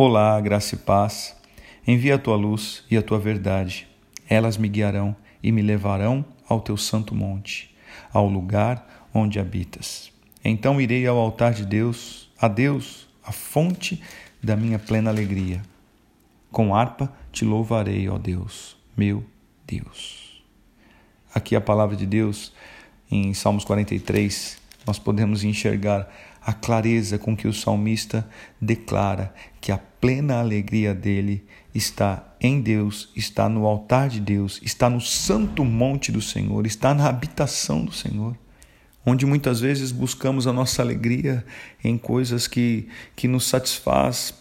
Olá, graça e paz. Envia a tua luz e a tua verdade. Elas me guiarão e me levarão ao teu santo monte, ao lugar onde habitas. Então irei ao altar de Deus, a Deus, a fonte da minha plena alegria. Com harpa te louvarei, ó Deus, meu Deus. Aqui a palavra de Deus, em Salmos 43, nós podemos enxergar a clareza com que o salmista declara que a plena alegria dele está em Deus, está no altar de Deus, está no santo monte do Senhor, está na habitação do Senhor. Onde muitas vezes buscamos a nossa alegria em coisas que, que nos satisfaz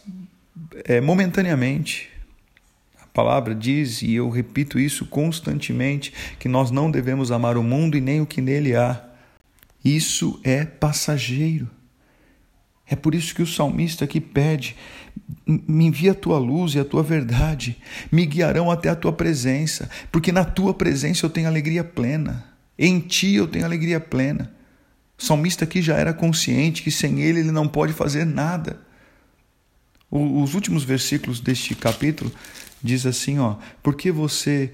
é, momentaneamente. A palavra diz, e eu repito isso constantemente, que nós não devemos amar o mundo e nem o que nele há. Isso é passageiro. É por isso que o salmista aqui pede: me envia a tua luz e a tua verdade, me guiarão até a tua presença, porque na tua presença eu tenho alegria plena, em ti eu tenho alegria plena. O salmista aqui já era consciente que sem ele ele não pode fazer nada. Os últimos versículos deste capítulo diz assim, ó: "Por que você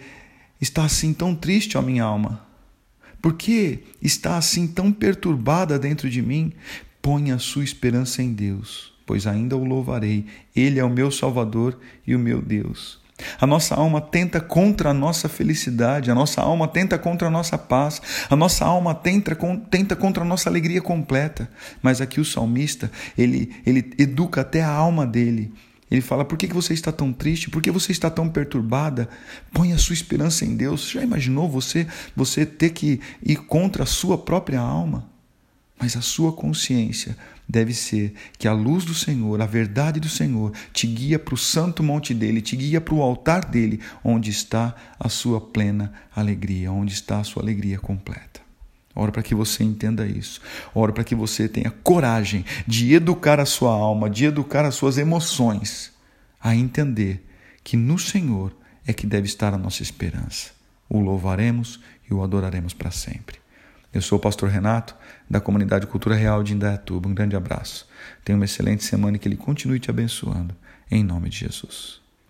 está assim tão triste, ó minha alma? Por que está assim tão perturbada dentro de mim? Ponha a sua esperança em Deus, pois ainda o louvarei. Ele é o meu Salvador e o meu Deus. A nossa alma tenta contra a nossa felicidade, a nossa alma tenta contra a nossa paz, a nossa alma tenta, tenta contra a nossa alegria completa. Mas aqui o salmista, ele, ele educa até a alma dele. Ele fala: por que você está tão triste? Por que você está tão perturbada? Põe a sua esperança em Deus. Já imaginou você, você ter que ir contra a sua própria alma? Mas a sua consciência deve ser que a luz do Senhor, a verdade do Senhor, te guia para o santo monte dele, te guia para o altar dele, onde está a sua plena alegria, onde está a sua alegria completa. Oro para que você entenda isso. Oro para que você tenha coragem de educar a sua alma, de educar as suas emoções a entender que no Senhor é que deve estar a nossa esperança. O louvaremos e o adoraremos para sempre. Eu sou o pastor Renato, da comunidade Cultura Real de Indaiatuba. Um grande abraço. Tenha uma excelente semana e que Ele continue te abençoando. Em nome de Jesus.